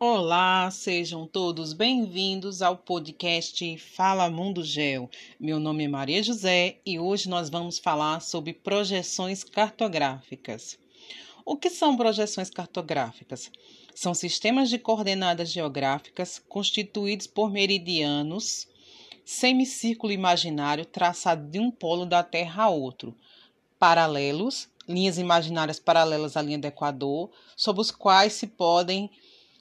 Olá, sejam todos bem-vindos ao podcast Fala Mundo Geo. Meu nome é Maria José e hoje nós vamos falar sobre projeções cartográficas. O que são projeções cartográficas? São sistemas de coordenadas geográficas constituídos por meridianos, semicírculo imaginário traçado de um polo da Terra a outro, paralelos, linhas imaginárias paralelas à linha do Equador, sob os quais se podem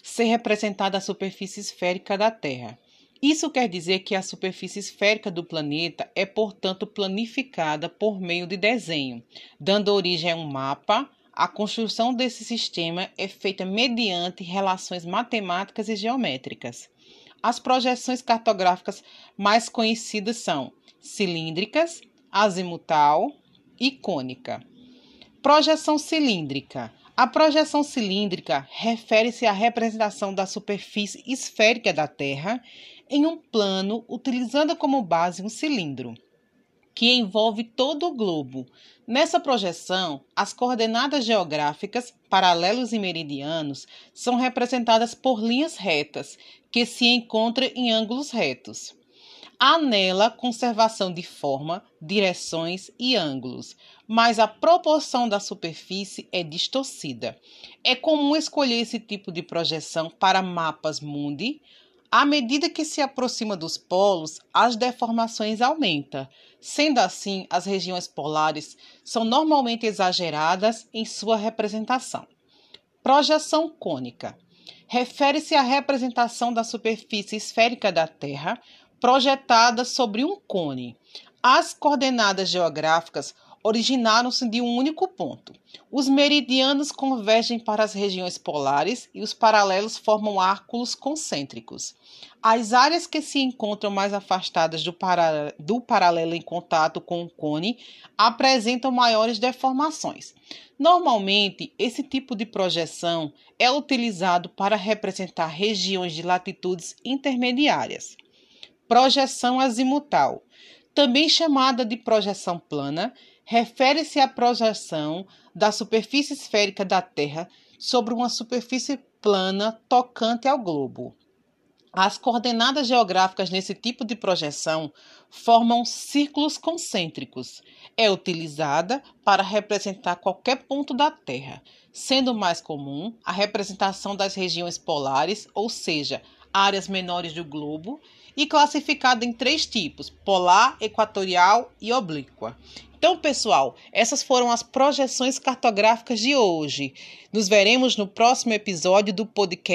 ser representada a superfície esférica da Terra. Isso quer dizer que a superfície esférica do planeta é, portanto, planificada por meio de desenho, dando origem a um mapa. A construção desse sistema é feita mediante relações matemáticas e geométricas. As projeções cartográficas mais conhecidas são cilíndricas, azimutal e cônica. Projeção cilíndrica a projeção cilíndrica refere-se à representação da superfície esférica da Terra em um plano utilizando como base um cilindro, que envolve todo o globo. Nessa projeção, as coordenadas geográficas, paralelos e meridianos, são representadas por linhas retas, que se encontram em ângulos retos. Há nela conservação de forma, direções e ângulos, mas a proporção da superfície é distorcida. É comum escolher esse tipo de projeção para mapas mundi. À medida que se aproxima dos polos, as deformações aumentam. Sendo assim, as regiões polares são normalmente exageradas em sua representação. Projeção cônica refere-se à representação da superfície esférica da Terra projetada sobre um cone. As coordenadas geográficas originaram-se de um único ponto. Os meridianos convergem para as regiões polares e os paralelos formam árculos concêntricos. As áreas que se encontram mais afastadas do, para... do paralelo em contato com o cone apresentam maiores deformações. Normalmente, esse tipo de projeção é utilizado para representar regiões de latitudes intermediárias. Projeção azimutal, também chamada de projeção plana, refere-se à projeção da superfície esférica da Terra sobre uma superfície plana tocante ao globo. As coordenadas geográficas nesse tipo de projeção formam círculos concêntricos. É utilizada para representar qualquer ponto da Terra, sendo mais comum a representação das regiões polares, ou seja, áreas menores do globo, e classificada em três tipos: polar, equatorial e oblíqua. Então, pessoal, essas foram as projeções cartográficas de hoje. Nos veremos no próximo episódio do podcast.